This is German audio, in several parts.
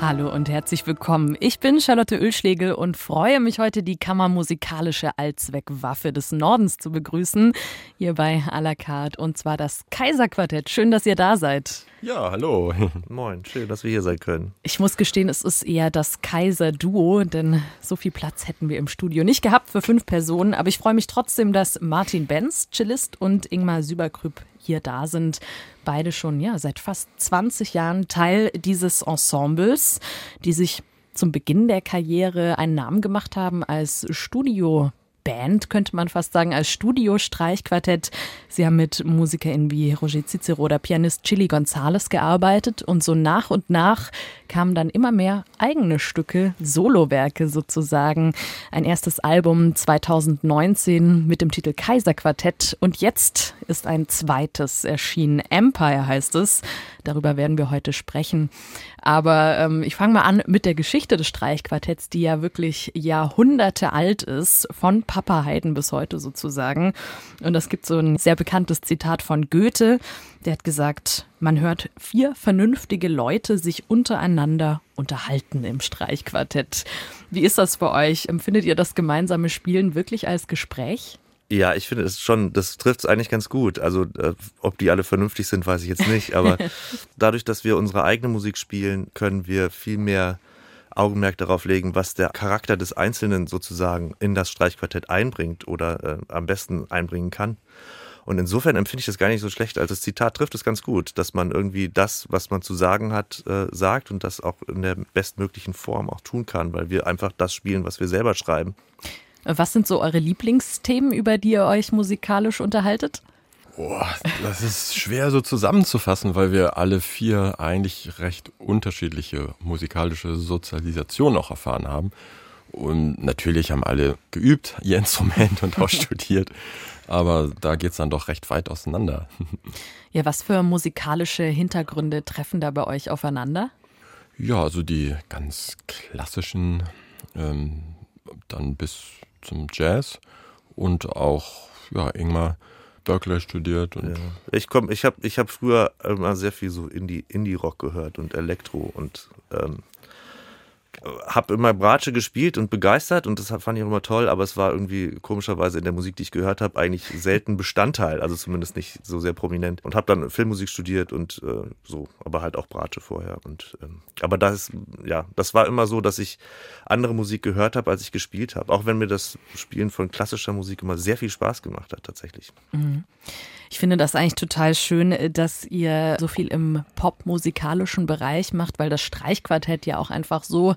Hallo und herzlich willkommen. Ich bin Charlotte Ölschlegel und freue mich heute, die kammermusikalische Allzweckwaffe des Nordens zu begrüßen, hier bei à la carte, und zwar das Kaiserquartett. Schön, dass ihr da seid. Ja, hallo. Moin, schön, dass wir hier sein können. Ich muss gestehen, es ist eher das Kaiser-Duo, denn so viel Platz hätten wir im Studio nicht gehabt für fünf Personen. Aber ich freue mich trotzdem, dass Martin Benz, Cellist, und Ingmar Süberkrüpp hier da sind. Beide schon ja seit fast 20 Jahren Teil dieses Ensembles, die sich zum Beginn der Karriere einen Namen gemacht haben als Studio Band, könnte man fast sagen, als Studio-Streichquartett. Sie haben mit MusikerInnen wie Roger Cicero oder Pianist Chili Gonzales gearbeitet und so nach und nach kamen dann immer mehr eigene Stücke, Solowerke sozusagen. Ein erstes Album 2019 mit dem Titel Kaiserquartett und jetzt ist ein zweites erschienen. Empire heißt es. Darüber werden wir heute sprechen. Aber ähm, ich fange mal an mit der Geschichte des Streichquartetts, die ja wirklich Jahrhunderte alt ist, von Papa Haydn bis heute sozusagen. Und es gibt so ein sehr bekanntes Zitat von Goethe, der hat gesagt, man hört vier vernünftige Leute sich untereinander unterhalten im Streichquartett. Wie ist das bei euch? Empfindet ihr das gemeinsame Spielen wirklich als Gespräch? Ja, ich finde es schon, das trifft es eigentlich ganz gut. Also, äh, ob die alle vernünftig sind, weiß ich jetzt nicht. Aber dadurch, dass wir unsere eigene Musik spielen, können wir viel mehr Augenmerk darauf legen, was der Charakter des Einzelnen sozusagen in das Streichquartett einbringt oder äh, am besten einbringen kann. Und insofern empfinde ich das gar nicht so schlecht. Also das Zitat trifft es ganz gut, dass man irgendwie das, was man zu sagen hat, äh, sagt und das auch in der bestmöglichen Form auch tun kann, weil wir einfach das spielen, was wir selber schreiben. Was sind so eure Lieblingsthemen, über die ihr euch musikalisch unterhaltet? Boah, das ist schwer so zusammenzufassen, weil wir alle vier eigentlich recht unterschiedliche musikalische Sozialisation auch erfahren haben. Und natürlich haben alle geübt, ihr Instrument und auch studiert. Aber da geht es dann doch recht weit auseinander. Ja, was für musikalische Hintergründe treffen da bei euch aufeinander? Ja, also die ganz klassischen, ähm, dann bis zum Jazz und auch, ja, Ingmar Berkeley studiert. Und ja. Ich komme, ich habe ich hab früher immer sehr viel so Indie, Indie-Rock gehört und Elektro und ähm, habe immer Bratsche gespielt und begeistert und das fand ich auch immer toll, aber es war irgendwie komischerweise in der Musik, die ich gehört habe, eigentlich selten Bestandteil, also zumindest nicht so sehr prominent. Und habe dann Filmmusik studiert und äh, so, aber halt auch Bratsche vorher. Und ähm, aber das, ja, das war immer so, dass ich andere Musik gehört habe, als ich gespielt habe. Auch wenn mir das Spielen von klassischer Musik immer sehr viel Spaß gemacht hat, tatsächlich. Mhm. Ich finde das eigentlich total schön, dass ihr so viel im popmusikalischen Bereich macht, weil das Streichquartett ja auch einfach so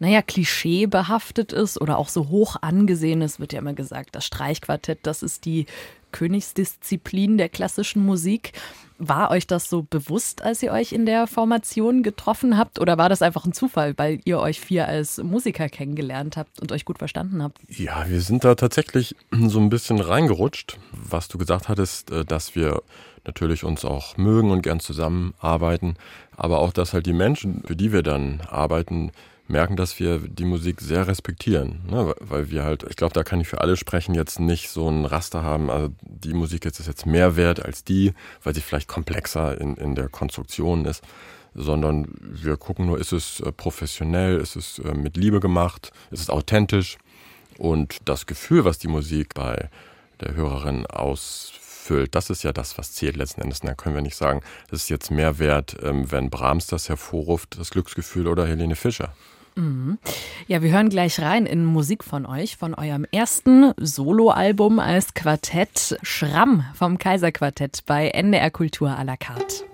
naja, klischeebehaftet ist oder auch so hoch angesehen ist, wird ja immer gesagt, das Streichquartett, das ist die Königsdisziplin der klassischen Musik. War euch das so bewusst, als ihr euch in der Formation getroffen habt? Oder war das einfach ein Zufall, weil ihr euch vier als Musiker kennengelernt habt und euch gut verstanden habt? Ja, wir sind da tatsächlich so ein bisschen reingerutscht. Was du gesagt hattest, äh, dass wir natürlich uns auch mögen und gern zusammenarbeiten, aber auch, dass halt die Menschen, für die wir dann arbeiten, merken, dass wir die Musik sehr respektieren. Ne? Weil wir halt, ich glaube, da kann ich für alle sprechen, jetzt nicht so ein Raster haben, also die Musik jetzt ist jetzt mehr wert als die, weil sie vielleicht komplexer in, in der Konstruktion ist, sondern wir gucken nur, ist es äh, professionell, ist es äh, mit Liebe gemacht, ist es authentisch und das Gefühl, was die Musik bei der Hörerin ausfüllt, das ist ja das, was zählt letzten Endes. Und da können wir nicht sagen, das ist jetzt mehr wert, ähm, wenn Brahms das hervorruft, das Glücksgefühl oder Helene Fischer. Mhm. Ja, wir hören gleich rein in Musik von euch, von eurem ersten Soloalbum als Quartett Schramm vom Kaiserquartett bei NDR Kultur à la carte.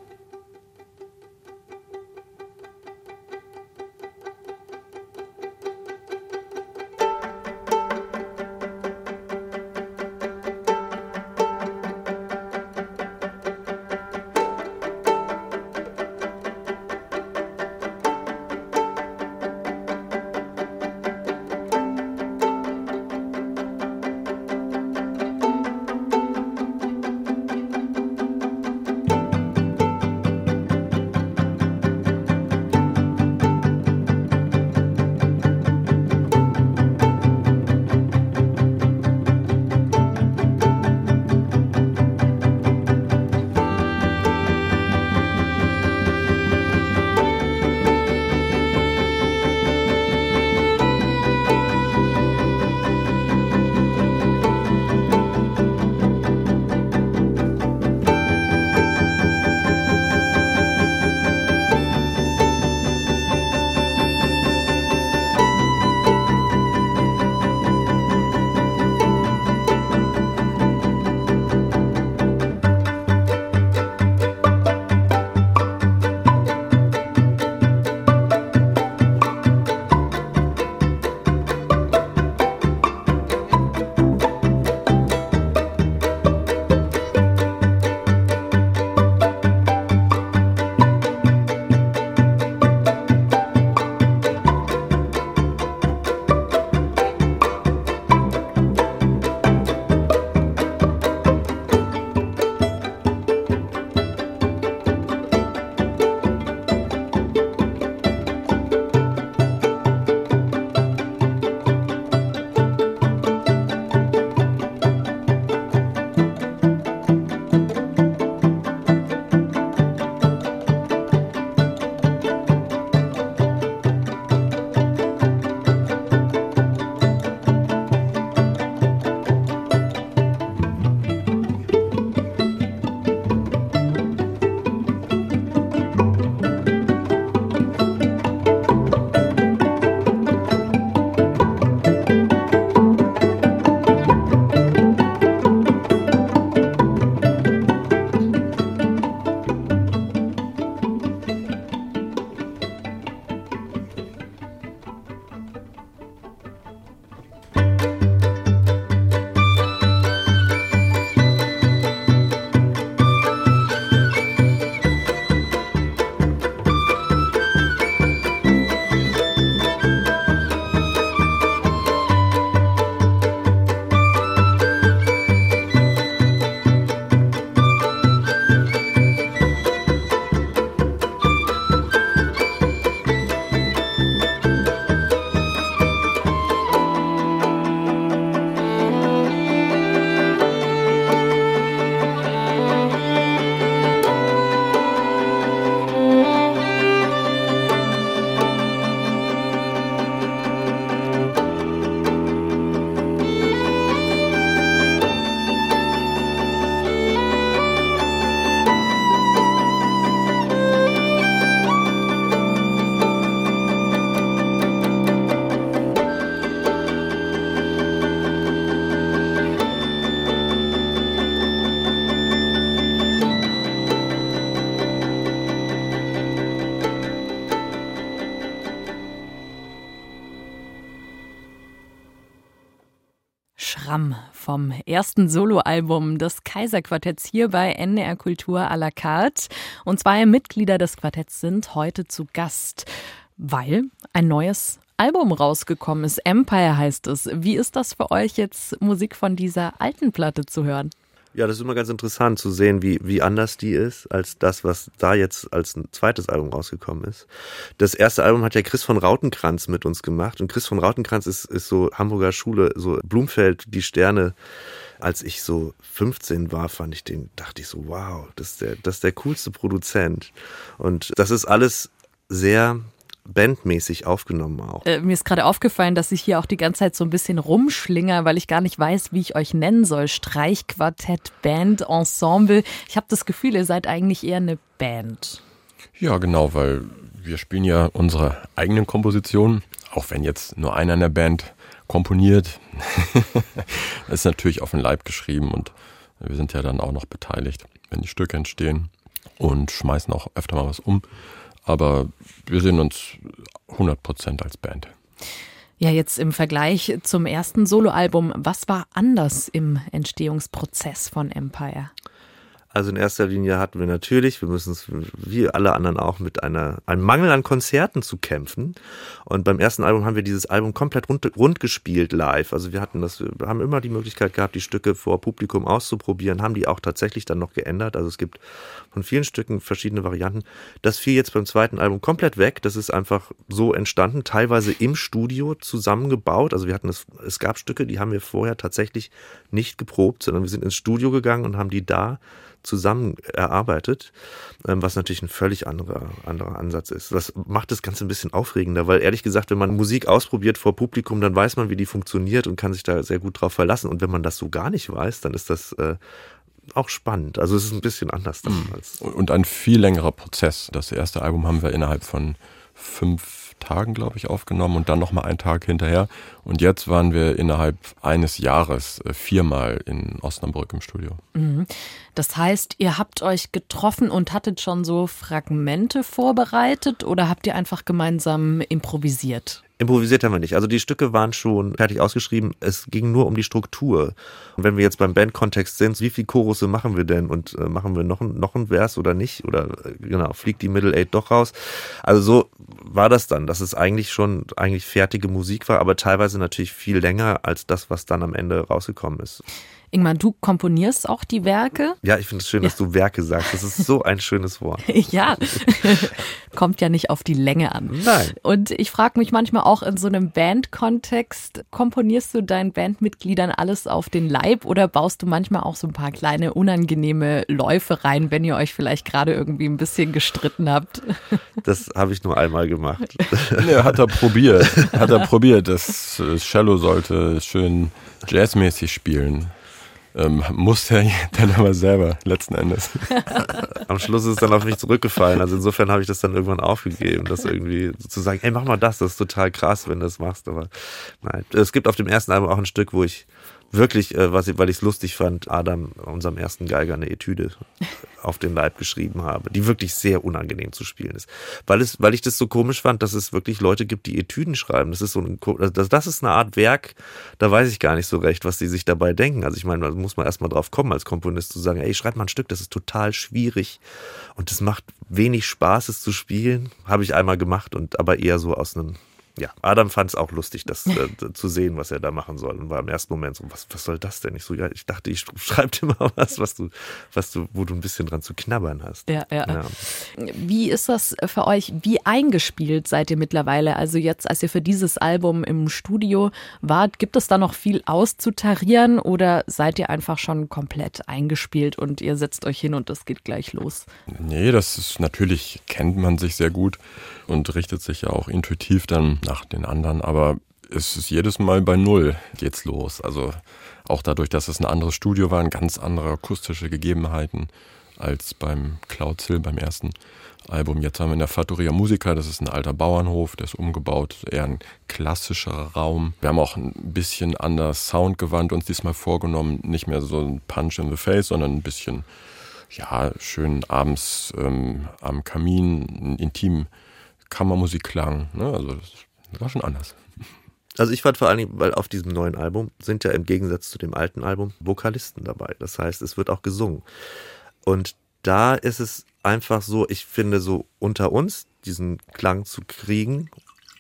Vom ersten Soloalbum des Kaiserquartetts hier bei NDR Kultur à la carte. Und zwei Mitglieder des Quartetts sind heute zu Gast, weil ein neues Album rausgekommen ist. Empire heißt es. Wie ist das für euch jetzt, Musik von dieser alten Platte zu hören? Ja, das ist immer ganz interessant zu sehen, wie, wie anders die ist als das, was da jetzt als ein zweites Album rausgekommen ist. Das erste Album hat ja Chris von Rautenkranz mit uns gemacht und Chris von Rautenkranz ist, ist so Hamburger Schule, so Blumfeld, die Sterne. Als ich so 15 war, fand ich den, dachte ich so, wow, das ist der, das ist der coolste Produzent. Und das ist alles sehr bandmäßig aufgenommen auch. Äh, mir ist gerade aufgefallen, dass ich hier auch die ganze Zeit so ein bisschen rumschlinger, weil ich gar nicht weiß, wie ich euch nennen soll. Streichquartett, Band, Ensemble. Ich habe das Gefühl, ihr seid eigentlich eher eine Band. Ja, genau, weil wir spielen ja unsere eigenen Kompositionen, auch wenn jetzt nur einer in der Band komponiert. das ist natürlich auf den Leib geschrieben und wir sind ja dann auch noch beteiligt, wenn die Stücke entstehen und schmeißen auch öfter mal was um. Aber wir sehen uns 100% als Band. Ja, jetzt im Vergleich zum ersten Soloalbum, was war anders im Entstehungsprozess von Empire? Also in erster Linie hatten wir natürlich, wir müssen es wie alle anderen auch mit einer, einem Mangel an Konzerten zu kämpfen. Und beim ersten Album haben wir dieses Album komplett rund, rund gespielt live. Also wir hatten das, wir haben immer die Möglichkeit gehabt, die Stücke vor Publikum auszuprobieren, haben die auch tatsächlich dann noch geändert. Also es gibt von vielen Stücken verschiedene Varianten. Das fiel jetzt beim zweiten Album komplett weg. Das ist einfach so entstanden, teilweise im Studio zusammengebaut. Also wir hatten es, es gab Stücke, die haben wir vorher tatsächlich nicht geprobt, sondern wir sind ins Studio gegangen und haben die da zusammen erarbeitet, ähm, was natürlich ein völlig anderer, anderer Ansatz ist. Das macht das Ganze ein bisschen aufregender, weil ehrlich gesagt, wenn man Musik ausprobiert vor Publikum, dann weiß man, wie die funktioniert und kann sich da sehr gut drauf verlassen. Und wenn man das so gar nicht weiß, dann ist das äh, auch spannend. Also es ist ein bisschen anders mhm. als. Und ein viel längerer Prozess. Das erste Album haben wir innerhalb von fünf Tagen, glaube ich, aufgenommen und dann nochmal einen Tag hinterher. Und jetzt waren wir innerhalb eines Jahres äh, viermal in Osnabrück im Studio. Mhm. Das heißt, ihr habt euch getroffen und hattet schon so Fragmente vorbereitet oder habt ihr einfach gemeinsam improvisiert? Improvisiert haben wir nicht. Also die Stücke waren schon fertig ausgeschrieben. Es ging nur um die Struktur. Und wenn wir jetzt beim Bandkontext sind, wie viel Chorusse machen wir denn? Und äh, machen wir noch, noch ein Vers oder nicht? Oder äh, genau, fliegt die Middle Eight doch raus? Also so war das dann, dass es eigentlich schon eigentlich fertige Musik war, aber teilweise natürlich viel länger als das, was dann am Ende rausgekommen ist. Ingmar, du komponierst auch die Werke? Ja, ich finde es schön, ja. dass du Werke sagst. Das ist so ein schönes Wort. ja, kommt ja nicht auf die Länge an. Nein. Und ich frage mich manchmal auch in so einem Bandkontext, komponierst du deinen Bandmitgliedern alles auf den Leib oder baust du manchmal auch so ein paar kleine unangenehme Läufe rein, wenn ihr euch vielleicht gerade irgendwie ein bisschen gestritten habt? Das habe ich nur einmal gemacht. Ja, hat er probiert. Hat er probiert. Das Cello sollte schön jazzmäßig spielen ähm, muss er dann aber selber letzten Endes. Am Schluss ist es dann auf mich zurückgefallen. Also insofern habe ich das dann irgendwann aufgegeben, das irgendwie zu sagen, ey, mach mal das, das ist total krass, wenn du das machst. Aber nein, es gibt auf dem ersten Album auch ein Stück, wo ich wirklich, äh, was weil ich es lustig fand, Adam, unserem ersten Geiger, eine Etüde auf den Leib geschrieben habe, die wirklich sehr unangenehm zu spielen ist. Weil es, weil ich das so komisch fand, dass es wirklich Leute gibt, die Etüden schreiben. Das ist so ein, das, das ist eine Art Werk, da weiß ich gar nicht so recht, was die sich dabei denken. Also ich meine, da muss man erstmal drauf kommen, als Komponist zu sagen, ey, schreib mal ein Stück, das ist total schwierig und es macht wenig Spaß, es zu spielen. Habe ich einmal gemacht und aber eher so aus einem ja, Adam fand es auch lustig, das äh, zu sehen, was er da machen soll. Und war im ersten Moment so, was, was soll das denn? Ich so, ja, ich dachte, ich schreibe dir mal was, was du, was du, wo du ein bisschen dran zu knabbern hast. Ja, ja, ja. Wie ist das für euch? Wie eingespielt seid ihr mittlerweile? Also jetzt, als ihr für dieses Album im Studio wart, gibt es da noch viel auszutarieren oder seid ihr einfach schon komplett eingespielt und ihr setzt euch hin und das geht gleich los? Nee, das ist natürlich, kennt man sich sehr gut und richtet sich ja auch intuitiv dann nach den anderen, aber es ist jedes Mal bei Null geht's los. Also auch dadurch, dass es ein anderes Studio war, ganz andere akustische Gegebenheiten als beim Cloud Hill, beim ersten Album. Jetzt haben wir in der Fattoria Musica, das ist ein alter Bauernhof, der ist umgebaut, eher ein klassischerer Raum. Wir haben auch ein bisschen anders Soundgewand uns diesmal vorgenommen, nicht mehr so ein Punch in the Face, sondern ein bisschen, ja, schön abends ähm, am Kamin, intim Kammermusik klang. Ne? Also das war schon anders. Also ich fand vor allen Dingen, weil auf diesem neuen Album sind ja im Gegensatz zu dem alten Album Vokalisten dabei. Das heißt, es wird auch gesungen. Und da ist es einfach so, ich finde so unter uns diesen Klang zu kriegen,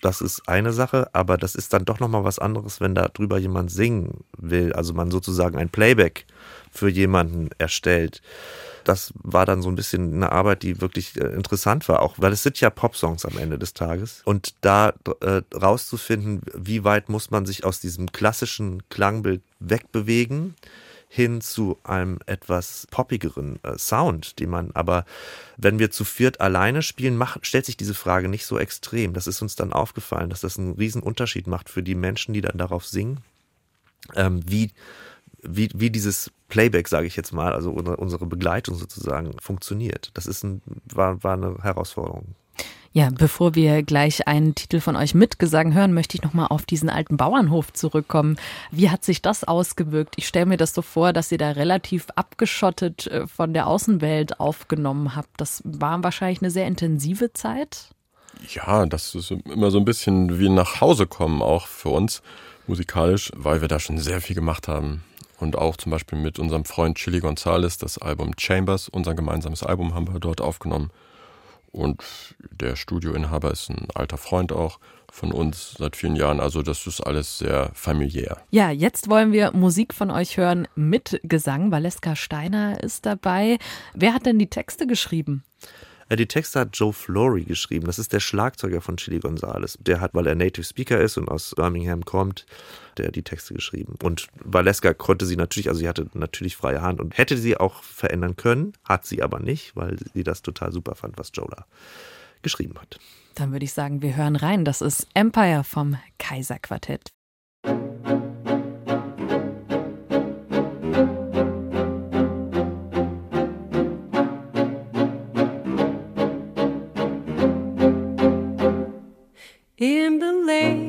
das ist eine Sache, aber das ist dann doch nochmal was anderes, wenn da drüber jemand singen will, also man sozusagen ein Playback für jemanden erstellt. Das war dann so ein bisschen eine Arbeit, die wirklich äh, interessant war, auch weil es sind ja Popsongs am Ende des Tages. Und da äh, rauszufinden, wie weit muss man sich aus diesem klassischen Klangbild wegbewegen, hin zu einem etwas poppigeren äh, Sound, die man aber, wenn wir zu viert alleine spielen, macht, stellt sich diese Frage nicht so extrem. Das ist uns dann aufgefallen, dass das einen riesen Unterschied macht für die Menschen, die dann darauf singen, ähm, wie, wie, wie dieses Playback, sage ich jetzt mal, also unsere Begleitung sozusagen funktioniert. Das ist ein, war, war eine Herausforderung. Ja, bevor wir gleich einen Titel von euch mitgesang hören, möchte ich nochmal auf diesen alten Bauernhof zurückkommen. Wie hat sich das ausgewirkt? Ich stelle mir das so vor, dass ihr da relativ abgeschottet äh, von der Außenwelt aufgenommen habt. Das war wahrscheinlich eine sehr intensive Zeit. Ja, das ist immer so ein bisschen wie nach Hause kommen, auch für uns musikalisch, weil wir da schon sehr viel gemacht haben. Und auch zum Beispiel mit unserem Freund Chili Gonzalez, das Album Chambers, unser gemeinsames Album haben wir dort aufgenommen. Und der Studioinhaber ist ein alter Freund auch von uns seit vielen Jahren. Also das ist alles sehr familiär. Ja, jetzt wollen wir Musik von euch hören mit Gesang. Valeska Steiner ist dabei. Wer hat denn die Texte geschrieben? Äh, die Texte hat Joe Flory geschrieben. Das ist der Schlagzeuger von Chili Gonzales. Der hat, weil er Native Speaker ist und aus Birmingham kommt, der die Texte geschrieben. Und Valeska konnte sie natürlich, also sie hatte natürlich freie Hand und hätte sie auch verändern können, hat sie aber nicht, weil sie das total super fand, was Joe da geschrieben hat. Dann würde ich sagen, wir hören rein. Das ist Empire vom Kaiserquartett. in the lake.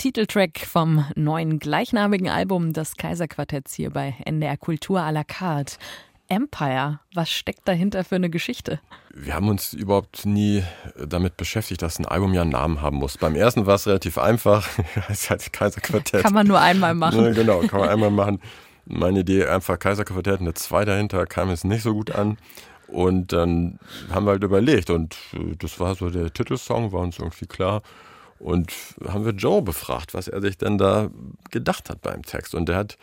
Titeltrack vom neuen gleichnamigen Album des Kaiserquartetts hier bei NDR Kultur à la carte. Empire, was steckt dahinter für eine Geschichte? Wir haben uns überhaupt nie damit beschäftigt, dass ein Album ja einen Namen haben muss. Beim ersten war es relativ einfach. Es heißt Kaiserquartett. Kann man nur einmal machen. Ne, genau, kann man einmal machen. Meine Idee, einfach Kaiserquartett, eine 2 dahinter, kam jetzt nicht so gut an. Und dann haben wir halt überlegt und äh, das war so der Titelsong, war uns irgendwie klar. Und haben wir Joe befragt, was er sich denn da gedacht hat beim Text. Und der hat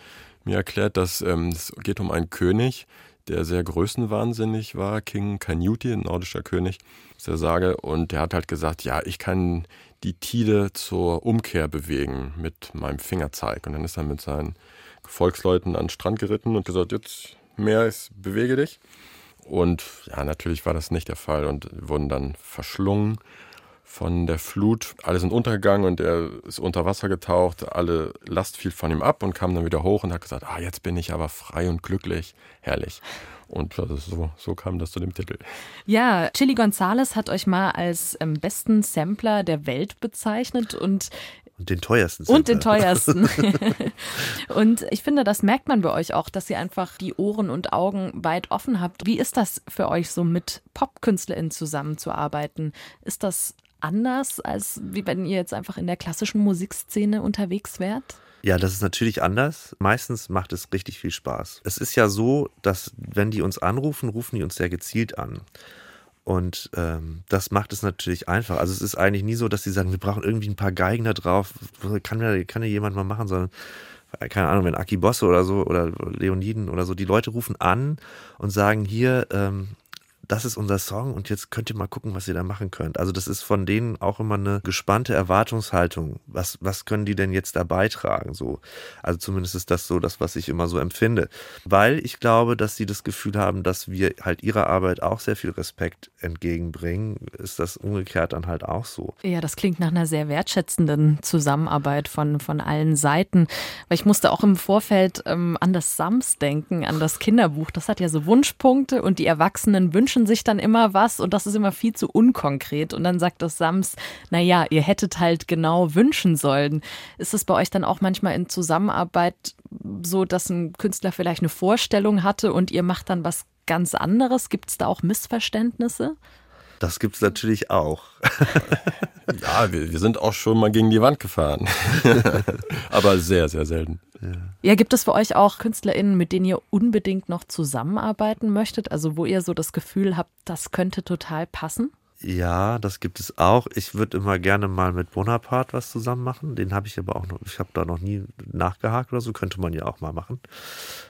mir erklärt, dass ähm, es geht um einen König, der sehr größenwahnsinnig war, King Canute, ein nordischer König, ist der Sage. Und der hat halt gesagt, ja, ich kann die Tide zur Umkehr bewegen mit meinem Fingerzeig. Und dann ist er mit seinen Gefolgsleuten an den Strand geritten und gesagt, jetzt mehr ist, bewege dich. Und ja, natürlich war das nicht der Fall und wurden dann verschlungen von der Flut. Alle sind untergegangen und er ist unter Wasser getaucht. Alle Last fiel von ihm ab und kam dann wieder hoch und hat gesagt, ah, jetzt bin ich aber frei und glücklich. Herrlich. Und so, so kam das zu dem Titel. Ja, Chili Gonzales hat euch mal als ähm, besten Sampler der Welt bezeichnet und Und den teuersten. Und den Sampler. teuersten. und ich finde, das merkt man bei euch auch, dass ihr einfach die Ohren und Augen weit offen habt. Wie ist das für euch so mit PopkünstlerInnen zusammenzuarbeiten? Ist das anders, als wie wenn ihr jetzt einfach in der klassischen Musikszene unterwegs wärt? Ja, das ist natürlich anders. Meistens macht es richtig viel Spaß. Es ist ja so, dass wenn die uns anrufen, rufen die uns sehr gezielt an. Und ähm, das macht es natürlich einfach. Also es ist eigentlich nie so, dass sie sagen, wir brauchen irgendwie ein paar Geigen da drauf. Kann ja, kann ja jemand mal machen, sondern keine Ahnung, wenn Aki Bosse oder so oder Leoniden oder so, die Leute rufen an und sagen, hier, ähm, das ist unser Song und jetzt könnt ihr mal gucken, was ihr da machen könnt. Also das ist von denen auch immer eine gespannte Erwartungshaltung. Was, was können die denn jetzt da beitragen? So. Also zumindest ist das so das, was ich immer so empfinde. Weil ich glaube, dass sie das Gefühl haben, dass wir halt ihrer Arbeit auch sehr viel Respekt entgegenbringen, ist das umgekehrt dann halt auch so. Ja, das klingt nach einer sehr wertschätzenden Zusammenarbeit von, von allen Seiten. Weil ich musste auch im Vorfeld ähm, an das Sams denken, an das Kinderbuch. Das hat ja so Wunschpunkte und die Erwachsenen wünschen sich dann immer was und das ist immer viel zu unkonkret. Und dann sagt das Sams, naja, ihr hättet halt genau wünschen sollen. Ist es bei euch dann auch manchmal in Zusammenarbeit so, dass ein Künstler vielleicht eine Vorstellung hatte und ihr macht dann was ganz anderes? Gibt es da auch Missverständnisse? Das gibt's natürlich auch. Ja, wir, wir sind auch schon mal gegen die Wand gefahren. Aber sehr, sehr selten. Ja, gibt es für euch auch KünstlerInnen, mit denen ihr unbedingt noch zusammenarbeiten möchtet? Also wo ihr so das Gefühl habt, das könnte total passen? Ja, das gibt es auch. Ich würde immer gerne mal mit Bonaparte was zusammen machen. Den habe ich aber auch noch, ich habe da noch nie nachgehakt oder so, könnte man ja auch mal machen.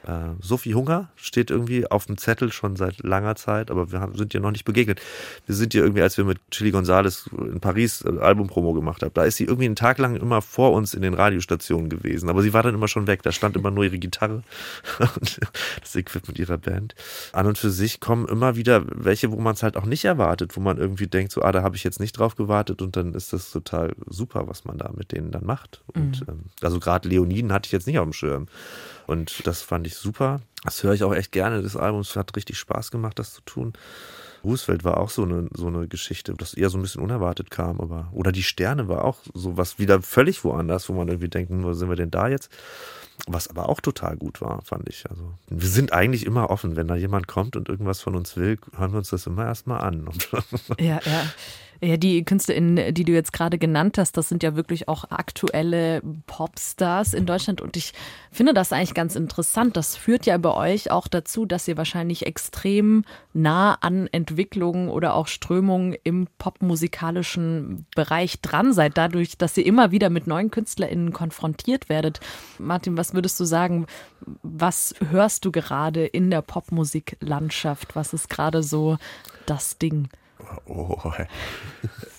Äh, Sophie Hunger steht irgendwie auf dem Zettel schon seit langer Zeit, aber wir haben, sind ihr noch nicht begegnet. Wir sind ihr irgendwie, als wir mit Chili Gonzales in Paris äh, Albumpromo gemacht haben, da ist sie irgendwie einen Tag lang immer vor uns in den Radiostationen gewesen, aber sie war dann immer schon weg. Da stand immer nur ihre Gitarre und das Equipment ihrer Band. An und für sich kommen immer wieder welche, wo man es halt auch nicht erwartet, wo man irgendwie denkt, so, ah, da habe ich jetzt nicht drauf gewartet und dann ist das total super, was man da mit denen dann macht. Und ähm, also gerade Leoniden hatte ich jetzt nicht auf dem Schirm. Und das fand ich super. Das höre ich auch echt gerne. Das Album es hat richtig Spaß gemacht, das zu tun. Roosevelt war auch so eine, so eine Geschichte, das eher so ein bisschen unerwartet kam, aber, oder die Sterne war auch so was wieder völlig woanders, wo man irgendwie denkt, wo sind wir denn da jetzt? Was aber auch total gut war, fand ich. Also, wir sind eigentlich immer offen. Wenn da jemand kommt und irgendwas von uns will, hören wir uns das immer erstmal an. Ja, ja. Ja, die KünstlerInnen, die du jetzt gerade genannt hast, das sind ja wirklich auch aktuelle Popstars in Deutschland. Und ich finde das eigentlich ganz interessant. Das führt ja bei euch auch dazu, dass ihr wahrscheinlich extrem nah an Entwicklungen oder auch Strömungen im popmusikalischen Bereich dran seid, dadurch, dass ihr immer wieder mit neuen KünstlerInnen konfrontiert werdet. Martin, was würdest du sagen? Was hörst du gerade in der Popmusiklandschaft? Was ist gerade so das Ding? Oh,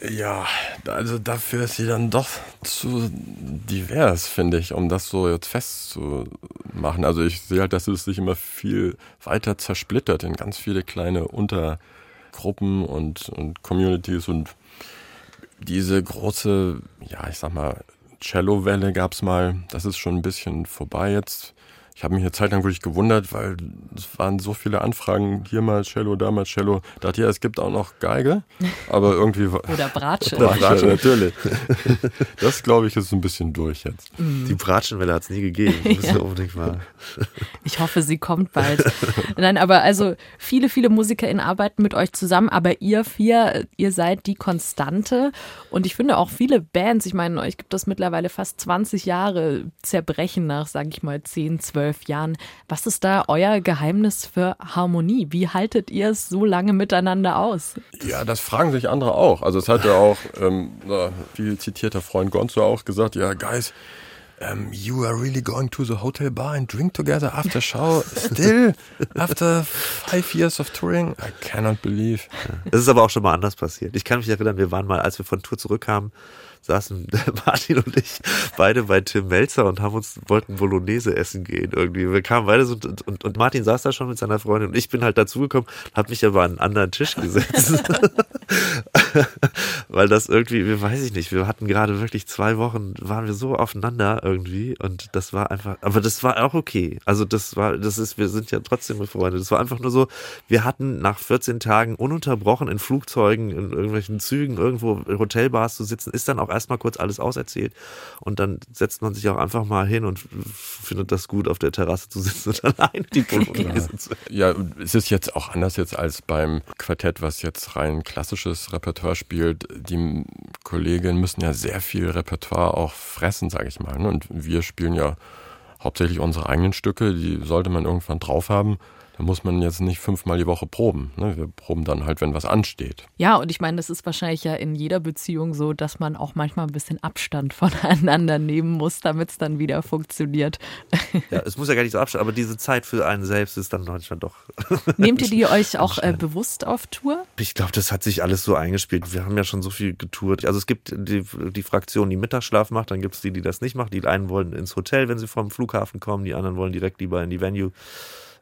ja, also dafür ist sie dann doch zu divers, finde ich, um das so jetzt festzumachen. Also ich sehe halt, dass es sich immer viel weiter zersplittert in ganz viele kleine Untergruppen und, und Communities und diese große, ja, ich sag mal, Cello-Welle gab es mal, das ist schon ein bisschen vorbei jetzt. Ich habe mich eine Zeit lang wirklich gewundert, weil es waren so viele Anfragen, hier mal Cello, da mal Cello. Da dachte ja, es gibt auch noch Geige, aber irgendwie war- Oder Bratsche. Bratsche, natürlich. Das glaube ich ist ein bisschen durch jetzt. Die Bratschenwelle hat es nie gegeben. Wir unbedingt mal. Ich hoffe, sie kommt bald. Nein, aber also viele, viele MusikerInnen arbeiten mit euch zusammen, aber ihr vier, ihr seid die Konstante. Und ich finde auch viele Bands, ich meine, euch gibt es mittlerweile fast 20 Jahre, zerbrechen nach, sage ich mal, 10, 12 Jahren. Was ist da euer Geheimnis für Harmonie? Wie haltet ihr es so lange miteinander aus? Ja, das fragen sich andere auch. Also es hat ja auch ähm, viel zitierter Freund Gonzo auch gesagt, ja, guys, um, you are really going to the hotel bar and drink together after show still after five years of touring? I cannot believe. Es ist aber auch schon mal anders passiert. Ich kann mich erinnern, wir waren mal, als wir von Tour zurückkamen, saßen Martin und ich beide bei Tim Melzer und haben uns, wollten Bolognese essen gehen irgendwie. Wir kamen beide so und, und, und Martin saß da schon mit seiner Freundin und ich bin halt dazugekommen, habe mich aber an einen anderen Tisch gesetzt. Weil das irgendwie, wir weiß ich nicht, wir hatten gerade wirklich zwei Wochen, waren wir so aufeinander irgendwie und das war einfach, aber das war auch okay. Also das war, das ist, wir sind ja trotzdem befreundet. Das war einfach nur so, wir hatten nach 14 Tagen ununterbrochen in Flugzeugen, in irgendwelchen Zügen, irgendwo in Hotelbars zu sitzen, ist dann auch erstmal kurz alles auserzählt und dann setzt man sich auch einfach mal hin und findet das gut, auf der Terrasse zu sitzen und alleine die Bolognese zu essen. Ja, es ist jetzt auch anders jetzt als beim Quartett, was jetzt rein klassisches Repertoire spielt. Die Kolleginnen müssen ja sehr viel Repertoire auch fressen, sage ich mal. ne? Und wir spielen ja hauptsächlich unsere eigenen Stücke, die sollte man irgendwann drauf haben. Da muss man jetzt nicht fünfmal die Woche proben. ne? Wir proben dann halt, wenn was ansteht. Ja, und ich meine, das ist wahrscheinlich ja in jeder Beziehung so, dass man auch manchmal ein bisschen Abstand voneinander nehmen muss, damit es dann wieder funktioniert. Ja, es muss ja gar nicht so abstellen, aber diese Zeit für einen selbst ist dann manchmal doch. Nehmt ihr die euch auch äh, bewusst auf Tour? Ich glaube, das hat sich alles so eingespielt. Wir haben ja schon so viel getourt. Also es gibt die, die Fraktion, die Mittagsschlaf macht, dann gibt es die, die das nicht macht. Die einen wollen ins Hotel, wenn sie vom Flughafen kommen, die anderen wollen direkt lieber in die Venue.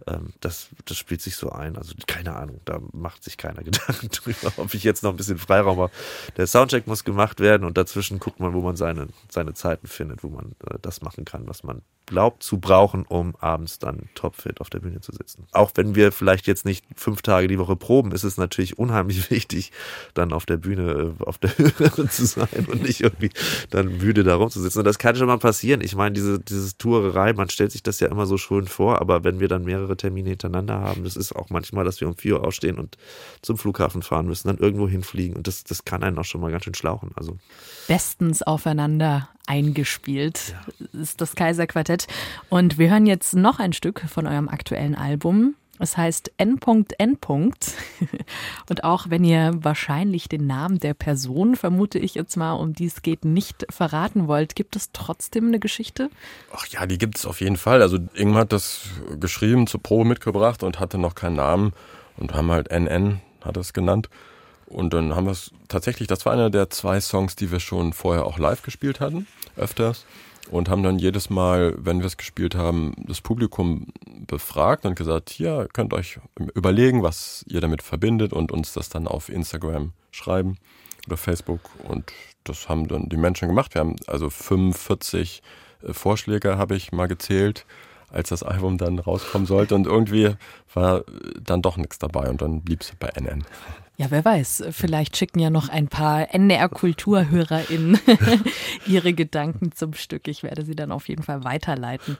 Ähm, das, das spielt sich so ein. Also keine Ahnung, da macht sich keiner Gedanken drüber, ob ich jetzt noch ein bisschen Freiraum habe. Der Soundcheck muss gemacht werden und dazwischen guckt man, wo man seine, seine Zeiten findet, wo man äh, das machen kann, was man glaubt zu brauchen, um abends dann topfit auf der Bühne zu sitzen. Auch wenn wir vielleicht jetzt nicht fünf Tage die Woche proben, ist es natürlich unheimlich wichtig, dann auf der Bühne äh, auf der Höhe zu sein und nicht irgendwie dann müde da rumzusitzen. Und das kann schon mal passieren. Ich meine, diese, dieses Tourerei, man stellt sich das ja immer so schön vor, aber wenn wir dann mehrere Termine hintereinander haben, das ist auch manchmal, dass wir um vier Uhr aufstehen und zum Flughafen fahren müssen, dann irgendwo hinfliegen und das, das kann einen auch schon mal ganz schön schlauchen. Also bestens aufeinander eingespielt. Ist das Kaiserquartett. Und wir hören jetzt noch ein Stück von eurem aktuellen Album. Es heißt N.N. Und auch wenn ihr wahrscheinlich den Namen der Person, vermute ich jetzt mal, um die es geht, nicht verraten wollt, gibt es trotzdem eine Geschichte? Ach ja, die gibt es auf jeden Fall. Also Ingmar hat das geschrieben, zur Probe mitgebracht und hatte noch keinen Namen und haben halt NN, hat es genannt. Und dann haben wir es tatsächlich, das war einer der zwei Songs, die wir schon vorher auch live gespielt hatten, öfters. Und haben dann jedes Mal, wenn wir es gespielt haben, das Publikum befragt und gesagt, hier könnt euch überlegen, was ihr damit verbindet und uns das dann auf Instagram schreiben oder Facebook. Und das haben dann die Menschen gemacht. Wir haben also 45 äh, Vorschläge, habe ich mal gezählt, als das Album dann rauskommen sollte. Und irgendwie war dann doch nichts dabei und dann blieb es bei NN. Ja, wer weiß, vielleicht schicken ja noch ein paar NDR-KulturhörerInnen ihre Gedanken zum Stück. Ich werde sie dann auf jeden Fall weiterleiten.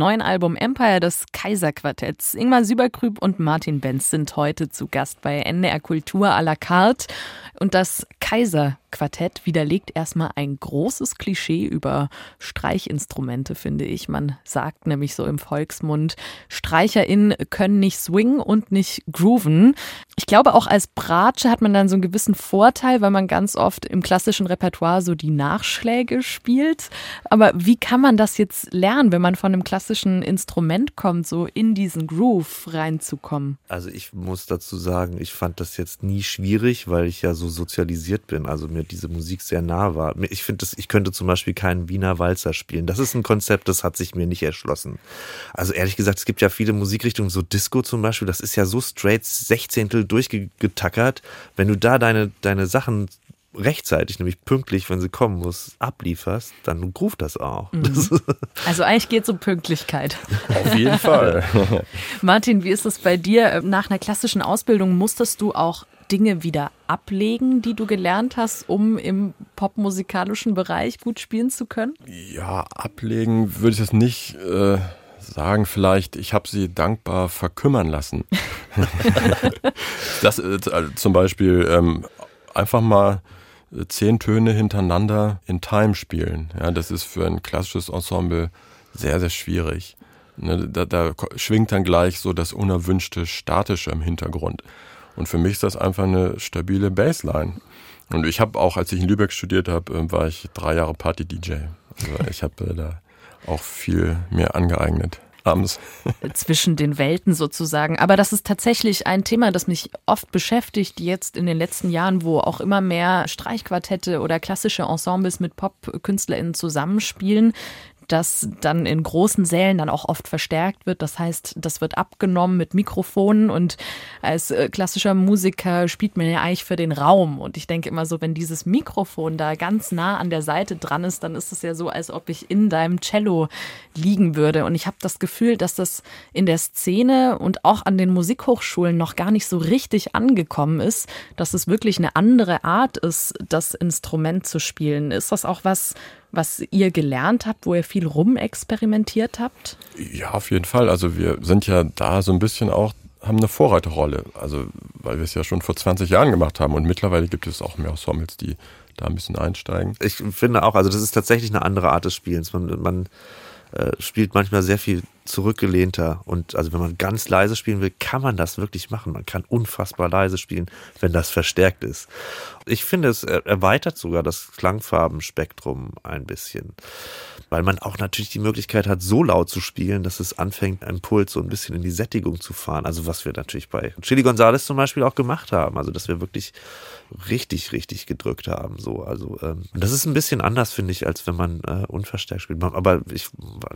Neuen Album Empire des Kaiserquartetts. Ingmar Süberkrüb und Martin Benz sind heute zu Gast bei NDR Kultur à la carte. Und das Kaiserquartett widerlegt erstmal ein großes Klischee über Streichinstrumente, finde ich. Man sagt nämlich so im Volksmund, StreicherInnen können nicht swingen und nicht grooven. Ich glaube, auch als Bratsche hat man dann so einen gewissen Vorteil, weil man ganz oft im klassischen Repertoire so die Nachschläge spielt. Aber wie kann man das jetzt lernen, wenn man von einem klassischen Instrument kommt, so in diesen Groove reinzukommen? Also ich muss dazu sagen, ich fand das jetzt nie schwierig, weil ich ja so sozialisiert bin, also mir diese Musik sehr nah war. Ich finde, ich könnte zum Beispiel keinen Wiener Walzer spielen. Das ist ein Konzept, das hat sich mir nicht erschlossen. Also ehrlich gesagt, es gibt ja viele Musikrichtungen, so Disco zum Beispiel, das ist ja so straight Sechzehntel durchgetackert. Wenn du da deine, deine Sachen rechtzeitig, nämlich pünktlich, wenn sie kommen muss, ablieferst, dann ruft das auch. Das Also eigentlich geht es um Pünktlichkeit. Auf jeden Fall. Martin, wie ist es bei dir? Nach einer klassischen Ausbildung musstest du auch Dinge wieder ablegen, die du gelernt hast, um im popmusikalischen Bereich gut spielen zu können? Ja, ablegen würde ich das nicht äh, sagen. Vielleicht, ich habe sie dankbar verkümmern lassen. das äh, zum Beispiel ähm, einfach mal äh, zehn Töne hintereinander in Time spielen. Ja, das ist für ein klassisches Ensemble sehr, sehr schwierig. Ne, da, da schwingt dann gleich so das unerwünschte Statische im Hintergrund. Und für mich ist das einfach eine stabile Bassline. Und ich habe auch, als ich in Lübeck studiert habe, äh, war ich drei Jahre Party-DJ. Also ich habe äh, da auch viel mehr angeeignet abends. zwischen den Welten sozusagen. Aber das ist tatsächlich ein Thema, das mich oft beschäftigt, jetzt in den letzten Jahren, wo auch immer mehr Streichquartette oder klassische Ensembles mit Pop-KünstlerInnen zusammenspielen das dann in großen Sälen dann auch oft verstärkt wird. Das heißt, das wird abgenommen mit Mikrofonen und als äh, klassischer Musiker spielt man ja eigentlich für den Raum. Und ich denke immer so, wenn dieses Mikrofon da ganz nah an der Seite dran ist, dann ist es ja so, als ob ich in deinem Cello liegen würde. Und ich habe das Gefühl, dass das in der Szene und auch an den Musikhochschulen noch gar nicht so richtig angekommen ist, dass es wirklich eine andere Art ist, das Instrument zu spielen. Ist das auch was, was ihr gelernt habt, wo ihr viel rumexperimentiert habt? Ja, auf jeden Fall. Also wir sind ja da so ein bisschen auch, haben eine Vorreiterrolle. Also weil wir es ja schon vor 20 Jahren gemacht haben und mittlerweile gibt es auch mehr Ensembles, die da ein bisschen einsteigen. ich finde auch, also das ist tatsächlich eine andere Art des Spielens. Man, man äh, spielt manchmal sehr viel zurückgelehnter und also wenn man ganz leise spielen will, kann man das wirklich machen. Man kann unfassbar leise spielen, wenn das verstärkt ist. Ich finde, es er- erweitert sogar das Klangfarbenspektrum ein bisschen, weil man auch natürlich die Möglichkeit hat, so laut zu spielen, dass es anfängt, einen Puls so ein bisschen in die Sättigung zu fahren. Also was wir natürlich bei Chili Gonzales zum Beispiel auch gemacht haben. Also dass wir wirklich richtig, richtig gedrückt haben. So, also ähm, das ist ein bisschen anders, finde ich, als wenn man äh, unverstärkt spielt. Aber ich,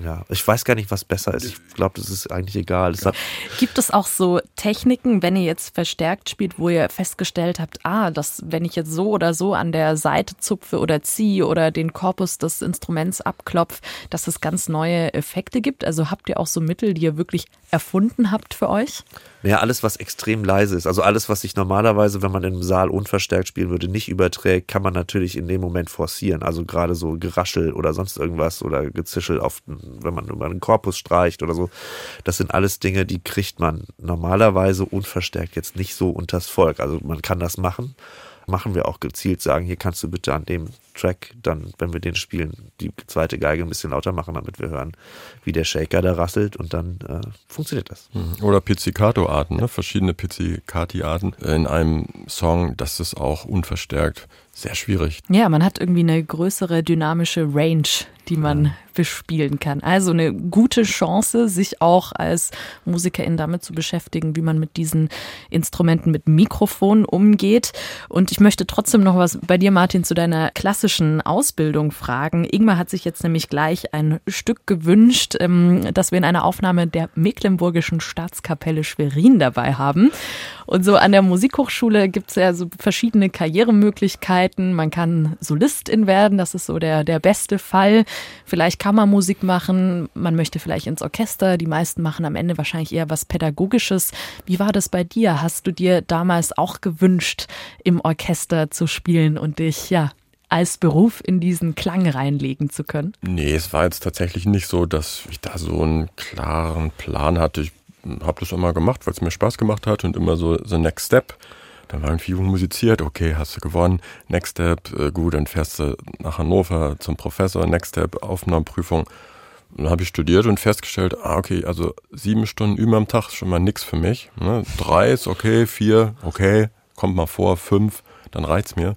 ja, ich weiß gar nicht, was besser ist. Ich glaube, das ist eigentlich egal. Hat, Gibt es auch so Techniken, wenn ihr jetzt verstärkt spielt, wo ihr festgestellt habt, ah, dass wenn ich jetzt so oder so an der Seite zupfe oder ziehe oder den Korpus des Instruments abklopfe, dass es ganz neue Effekte gibt? Also habt ihr auch so Mittel, die ihr wirklich erfunden habt für euch? Ja, alles, was extrem leise ist, also alles, was sich normalerweise, wenn man im Saal unverstärkt spielen würde, nicht überträgt, kann man natürlich in dem Moment forcieren. Also gerade so Geraschel oder sonst irgendwas oder Gezischel auf, wenn man über einen Korpus streicht oder so. Das sind alles Dinge, die kriegt man normalerweise unverstärkt jetzt nicht so unters Volk. Also man kann das machen. Machen wir auch gezielt sagen, hier kannst du bitte an dem Track dann, wenn wir den spielen, die zweite Geige ein bisschen lauter machen, damit wir hören, wie der Shaker da rasselt und dann äh, funktioniert das. Oder Pizzicato-Arten, ne? verschiedene Pizzicati-Arten in einem Song, das ist auch unverstärkt sehr schwierig. Ja, man hat irgendwie eine größere dynamische Range, die man bespielen kann. Also eine gute Chance, sich auch als Musikerin damit zu beschäftigen, wie man mit diesen Instrumenten mit Mikrofon umgeht. Und ich möchte trotzdem noch was bei dir, Martin, zu deiner klassischen Ausbildung fragen. Ingmar hat sich jetzt nämlich gleich ein Stück gewünscht, ähm, das wir in einer Aufnahme der Mecklenburgischen Staatskapelle Schwerin dabei haben. Und so an der Musikhochschule gibt es ja so verschiedene Karrieremöglichkeiten. Man kann Solistin werden, das ist so der, der beste Fall. Vielleicht Kammermusik machen, man möchte vielleicht ins Orchester. Die meisten machen am Ende wahrscheinlich eher was Pädagogisches. Wie war das bei dir? Hast du dir damals auch gewünscht, im Orchester zu spielen und dich, ja, als Beruf in diesen Klang reinlegen zu können? Nee, es war jetzt tatsächlich nicht so, dass ich da so einen klaren Plan hatte. Ich habe das immer gemacht, weil es mir Spaß gemacht hat und immer so the next step. Dann war irgendwie jung musiziert, okay, hast du gewonnen. Next Step, äh, gut, dann fährst du nach Hannover zum Professor, Next Step, Aufnahmeprüfung. Dann habe ich studiert und festgestellt, ah, okay, also sieben Stunden üben am Tag ist schon mal nix für mich. Ne? Drei ist okay, vier, okay, kommt mal vor, fünf, dann reicht's mir.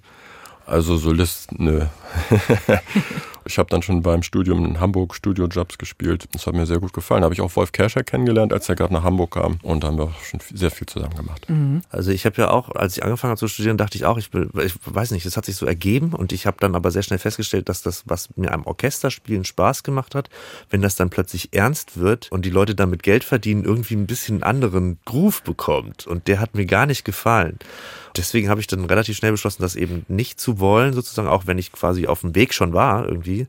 Also Solist, nö. ich habe dann schon beim Studium in Hamburg Studiojobs gespielt. Das hat mir sehr gut gefallen. Da habe ich auch Wolf Kerscher kennengelernt, als er gerade nach Hamburg kam. Und da haben wir auch schon sehr viel zusammen gemacht. Also ich habe ja auch, als ich angefangen habe zu studieren, dachte ich auch, ich, will, ich weiß nicht, das hat sich so ergeben und ich habe dann aber sehr schnell festgestellt, dass das, was mir am Orchesterspielen Spaß gemacht hat, wenn das dann plötzlich ernst wird und die Leute damit Geld verdienen, irgendwie ein bisschen einen anderen Groove bekommt. Und der hat mir gar nicht gefallen. Deswegen habe ich dann relativ schnell beschlossen, das eben nicht zu wollen, sozusagen, auch wenn ich quasi auf dem Weg schon war irgendwie.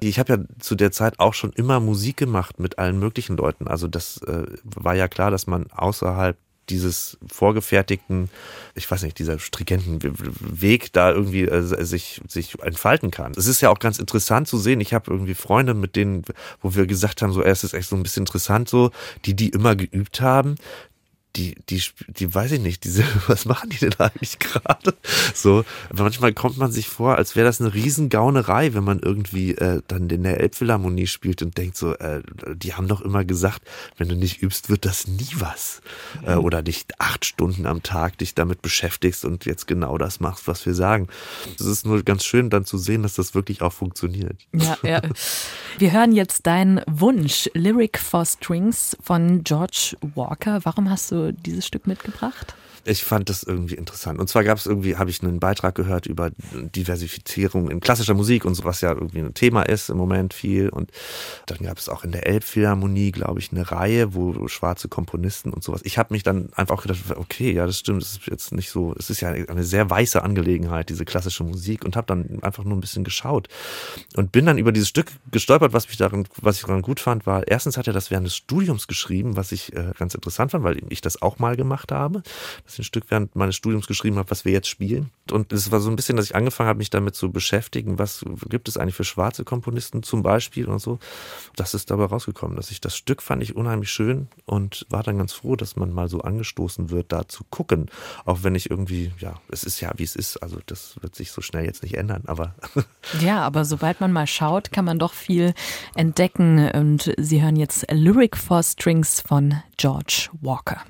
Ich habe ja zu der Zeit auch schon immer Musik gemacht mit allen möglichen Leuten. Also das äh, war ja klar, dass man außerhalb dieses vorgefertigten, ich weiß nicht, dieser stringenten Weg da irgendwie äh, sich, sich entfalten kann. Es ist ja auch ganz interessant zu sehen. Ich habe irgendwie Freunde, mit denen, wo wir gesagt haben, so, es ist echt so ein bisschen interessant so, die, die immer geübt haben, die, die, die weiß ich nicht, diese, was machen die denn eigentlich gerade? So, manchmal kommt man sich vor, als wäre das eine Riesengaunerei, wenn man irgendwie äh, dann in der Elbphilharmonie spielt und denkt so, äh, die haben doch immer gesagt, wenn du nicht übst, wird das nie was. Äh, oder nicht acht Stunden am Tag dich damit beschäftigst und jetzt genau das machst, was wir sagen. Es ist nur ganz schön dann zu sehen, dass das wirklich auch funktioniert. Ja, ja. Wir hören jetzt deinen Wunsch, Lyric for Strings von George Walker. Warum hast du dieses Stück mitgebracht? Ich fand das irgendwie interessant. Und zwar gab es irgendwie, habe ich einen Beitrag gehört über Diversifizierung in klassischer Musik und so, was ja irgendwie ein Thema ist im Moment viel. Und dann gab es auch in der Elbphilharmonie, glaube ich, eine Reihe, wo schwarze Komponisten und sowas. Ich habe mich dann einfach auch gedacht, okay, ja, das stimmt, das ist jetzt nicht so, es ist ja eine sehr weiße Angelegenheit, diese klassische Musik und habe dann einfach nur ein bisschen geschaut und bin dann über dieses Stück gestolpert, was mich daran, was ich daran gut fand, war, erstens hat er das während des Studiums geschrieben, was ich äh, ganz interessant fand, weil ich das auch mal gemacht habe. Das 15 Stück während meines Studiums geschrieben habe, was wir jetzt spielen. Und es war so ein bisschen, dass ich angefangen habe, mich damit zu beschäftigen, was gibt es eigentlich für schwarze Komponisten zum Beispiel und so. Das ist dabei rausgekommen, dass ich das Stück fand ich unheimlich schön und war dann ganz froh, dass man mal so angestoßen wird, da zu gucken. Auch wenn ich irgendwie, ja, es ist ja, wie es ist. Also das wird sich so schnell jetzt nicht ändern, aber. ja, aber sobald man mal schaut, kann man doch viel entdecken. Und Sie hören jetzt Lyric for Strings von George Walker.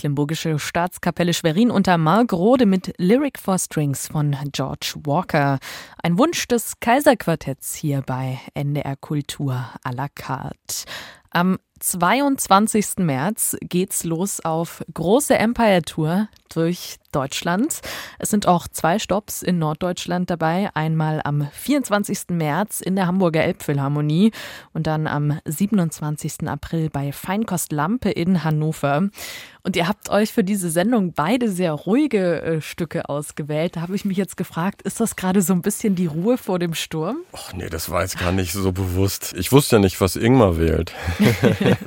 Mecklenburgische Staatskapelle Schwerin unter Mark Rode mit Lyric for Strings von George Walker. Ein Wunsch des Kaiserquartetts hier bei NDR Kultur à la carte. Am 22. März geht's los auf große Empire Tour durch Deutschland. Es sind auch zwei Stops in Norddeutschland dabei. Einmal am 24. März in der Hamburger Elbphilharmonie und dann am 27. April bei Feinkost Lampe in Hannover. Und ihr habt euch für diese Sendung beide sehr ruhige äh, Stücke ausgewählt. Da habe ich mich jetzt gefragt, ist das gerade so ein bisschen die Ruhe vor dem Sturm? Ach nee, das war jetzt gar nicht so bewusst. Ich wusste ja nicht, was Ingmar wählt.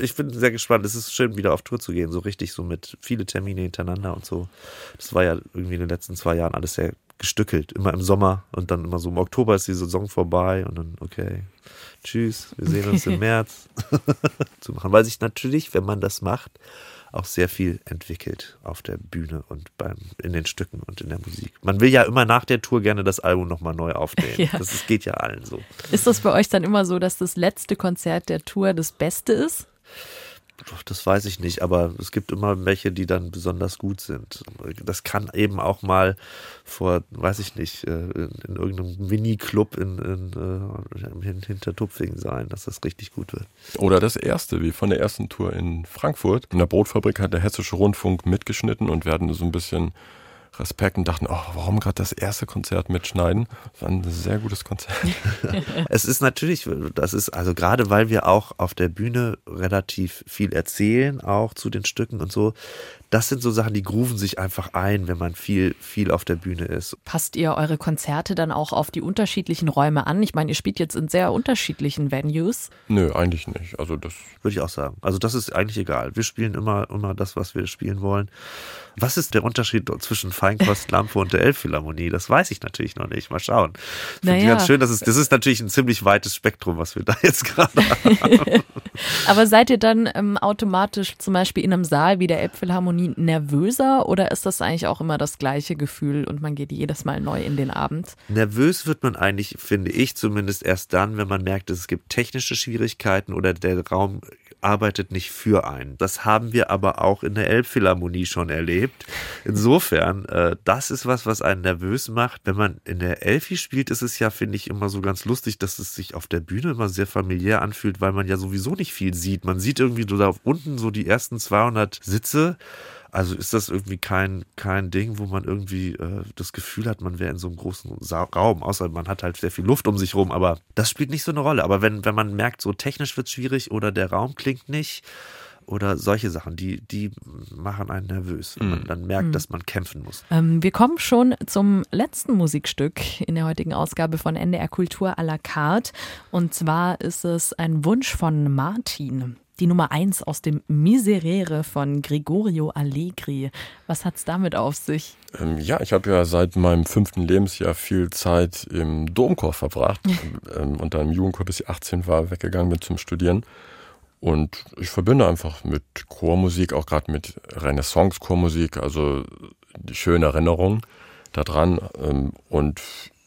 Ich bin sehr gespannt. Es ist schön, wieder auf Tour zu gehen, so richtig, so mit viele Termine hintereinander und so. Das war ja irgendwie in den letzten zwei Jahren alles sehr gestückelt. Immer im Sommer und dann immer so im Oktober ist die Saison vorbei und dann, okay, tschüss, wir sehen uns im März zu machen. Weil sich natürlich, wenn man das macht, auch sehr viel entwickelt auf der Bühne und beim, in den Stücken und in der Musik. Man will ja immer nach der Tour gerne das Album nochmal neu aufnehmen. Ja. Das ist, geht ja allen so. Ist das bei euch dann immer so, dass das letzte Konzert der Tour das Beste ist? Das weiß ich nicht, aber es gibt immer welche, die dann besonders gut sind. Das kann eben auch mal vor, weiß ich nicht, äh, in, in irgendeinem Mini-Club in, in, äh, in Hintertupfing sein, dass das richtig gut wird. Oder das erste, wie von der ersten Tour in Frankfurt. In der Brotfabrik hat der Hessische Rundfunk mitgeschnitten und hatten so ein bisschen Respekt und dachten, oh, warum gerade das erste Konzert mitschneiden? Das war ein sehr gutes Konzert. Es ist natürlich, das ist also gerade weil wir auch auf der Bühne relativ viel erzählen, auch zu den Stücken und so. Das sind so Sachen, die grooven sich einfach ein, wenn man viel, viel auf der Bühne ist. Passt ihr eure Konzerte dann auch auf die unterschiedlichen Räume an? Ich meine, ihr spielt jetzt in sehr unterschiedlichen Venues. Nö, eigentlich nicht. Also das Würde ich auch sagen. Also das ist eigentlich egal. Wir spielen immer, immer das, was wir spielen wollen. Was ist der Unterschied zwischen Feinkost, Lampe und der Elbphilharmonie? Das weiß ich natürlich noch nicht. Mal schauen. Finde ich Naja. ganz schön. Das ist, das ist natürlich ein ziemlich weites Spektrum, was wir da jetzt gerade haben. Aber seid ihr dann ähm, automatisch zum Beispiel in einem Saal wie der Elbphilharmonie nervöser oder ist das eigentlich auch immer das gleiche Gefühl und man geht jedes Mal neu in den Abend? Nervös wird man eigentlich, finde ich zumindest, erst dann, wenn man merkt, es gibt technische Schwierigkeiten oder der Raum arbeitet nicht für einen. Das haben wir aber auch in der Elbphilharmonie schon erlebt. Insofern, äh, das ist was, was einen nervös macht. Wenn man in der Elfi spielt, ist es ja, finde ich, immer so ganz lustig, dass es sich auf der Bühne immer sehr familiär anfühlt, weil man ja sowieso nicht viel sieht. Man sieht irgendwie so da unten so die ersten 200 Sitze. Also ist das irgendwie kein, kein Ding, wo man irgendwie äh, das Gefühl hat, man wäre in so einem großen Sa Raum, außer man hat halt sehr viel Luft um sich rum, aber das spielt nicht so eine Rolle. Aber wenn, wenn man merkt, so technisch wird schwierig oder der Raum klingt nicht oder solche Sachen, die, die machen einen nervös, wenn man dann merkt, dass man kämpfen muss. Ähm, wir kommen schon zum letzten Musikstück in der heutigen Ausgabe von NDR Kultur à la carte. Und zwar ist es ein Wunsch von Martin. Die Nummer eins aus dem Miserere von Gregorio Allegri. Was hat's damit auf sich? Ähm, ja, ich habe ja seit meinem fünften Lebensjahr viel Zeit im Domchor verbracht ähm, und dann im Jugendchor, bis ich 18 war, weggegangen bin zum Studieren. Und ich verbinde einfach mit Chormusik, auch gerade mit Renaissance-Chormusik, also die schöne Erinnerung daran. Ähm, und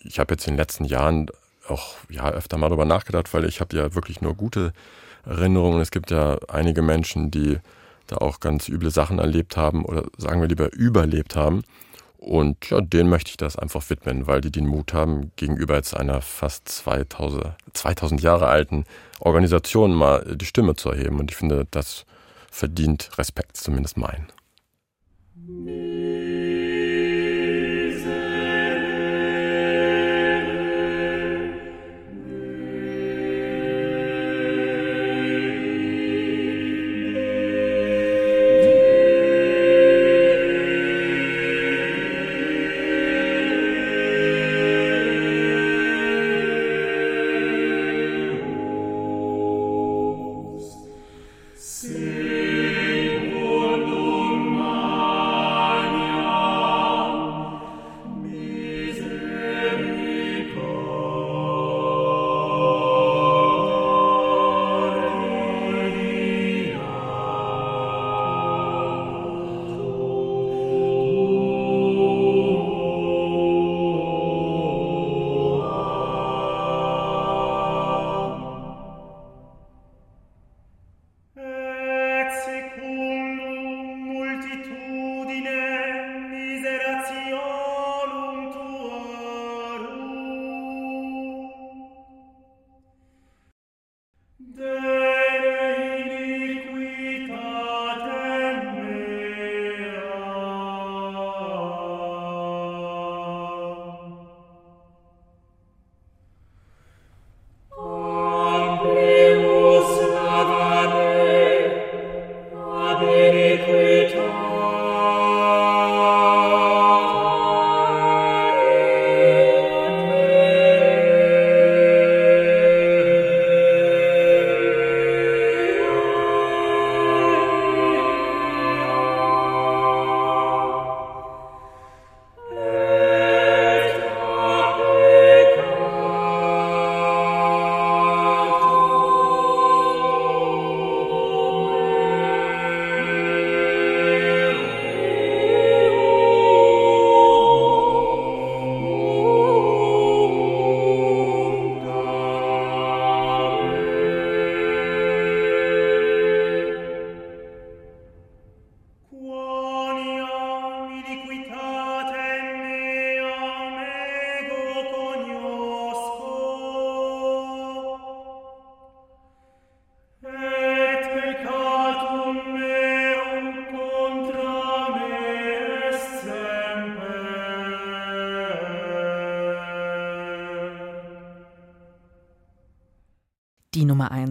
ich habe jetzt in den letzten Jahren auch ja öfter mal darüber nachgedacht, weil ich habe ja wirklich nur gute Erinnerungen. Es gibt ja einige Menschen, die da auch ganz üble Sachen erlebt haben oder sagen wir lieber überlebt haben. Und ja, denen möchte ich das einfach widmen, weil die den Mut haben, gegenüber jetzt einer fast 2000, 2000 Jahre alten Organisation mal die Stimme zu erheben. Und ich finde, das verdient Respekt, zumindest mein.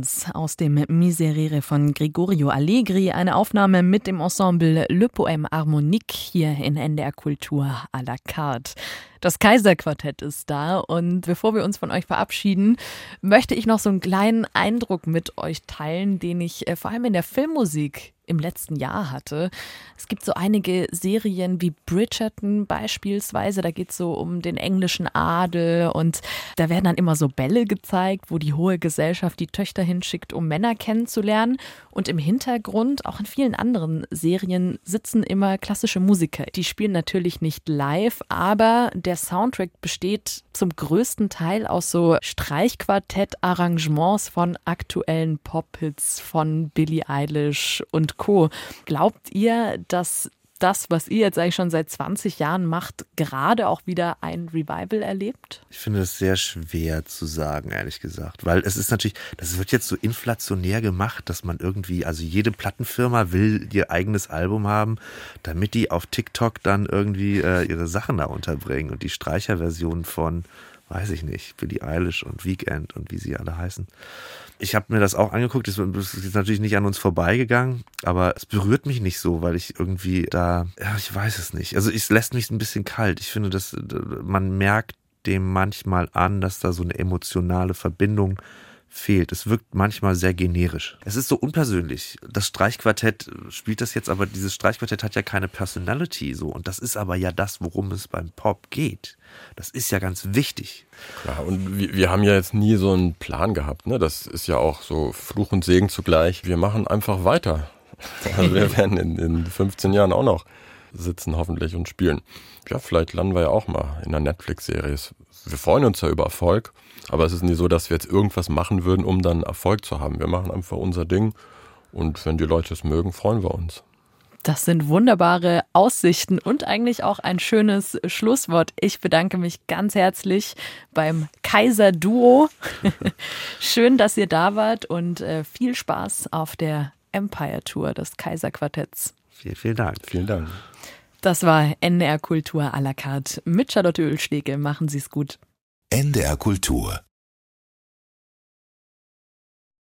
Nummer 1 aus dem Miserere von Gregorio Allegri, eine Aufnahme mit dem Ensemble Le Poème Harmonique hier in NDR Kultur à la carte. Das Kaiserquartett ist da und bevor wir uns von euch verabschieden, möchte ich noch so einen kleinen Eindruck mit euch teilen, den ich äh, vor allem in der Filmmusik im letzten Jahr hatte. Es gibt so einige Serien wie Bridgerton beispielsweise, da geht es so um den englischen Adel und da werden dann immer so Bälle gezeigt, wo die hohe Gesellschaft die Töchter hinschickt, um Männer kennenzulernen. Und im Hintergrund, auch in vielen anderen Serien, sitzen immer klassische Musiker. Die spielen natürlich nicht live, aber der Soundtrack besteht zum größten Teil aus so Streichquartett-Arrangements von aktuellen Pop-Hits von Billie Eilish und Co. Glaubt ihr, dass das, was ihr jetzt eigentlich schon seit 20 Jahren macht, gerade auch wieder ein Revival erlebt? Ich finde es sehr schwer zu sagen, ehrlich gesagt. Weil es ist natürlich, das wird jetzt so inflationär gemacht, dass man irgendwie, also jede Plattenfirma will ihr eigenes Album haben, damit die auf TikTok dann irgendwie äh, ihre Sachen da unterbringen. Und die Streicherversion von, weiß ich nicht, Billie Eilish und Weekend und wie sie alle heißen. Ich habe mir das auch angeguckt, das ist natürlich nicht an uns vorbeigegangen, aber es berührt mich nicht so, weil ich irgendwie da, ja, ich weiß es nicht. Also es lässt mich ein bisschen kalt. Ich finde, dass man merkt dem manchmal an, dass da so eine emotionale Verbindung fehlt. Es wirkt manchmal sehr generisch. Es ist so unpersönlich. Das Streichquartett spielt das jetzt, aber dieses Streichquartett hat ja keine Personality so. Und das ist aber ja das, worum es beim Pop geht. Das ist ja ganz wichtig. Klar, und wir, wir haben ja jetzt nie so einen Plan gehabt. Ne? Das ist ja auch so Fluch und Segen zugleich. Wir machen einfach weiter. Also wir werden in, in 15 Jahren auch noch sitzen hoffentlich und spielen. Ja, vielleicht landen wir ja auch mal in einer Netflix-Serie. Wir freuen uns ja über Erfolg, aber es ist nie so, dass wir jetzt irgendwas machen würden, um dann Erfolg zu haben. Wir machen einfach unser Ding und wenn die Leute es mögen, freuen wir uns. Das sind wunderbare Aussichten und eigentlich auch ein schönes Schlusswort. Ich bedanke mich ganz herzlich beim Kaiser Duo. Schön, dass ihr da wart und äh, viel Spaß auf der Empire Tour des Kaiserquartetts. Vielen, vielen Dank. Vielen Dank. Das war NDR Kultur à la carte mit Charlotte Ölschläge. Machen Sie es gut. NDR Kultur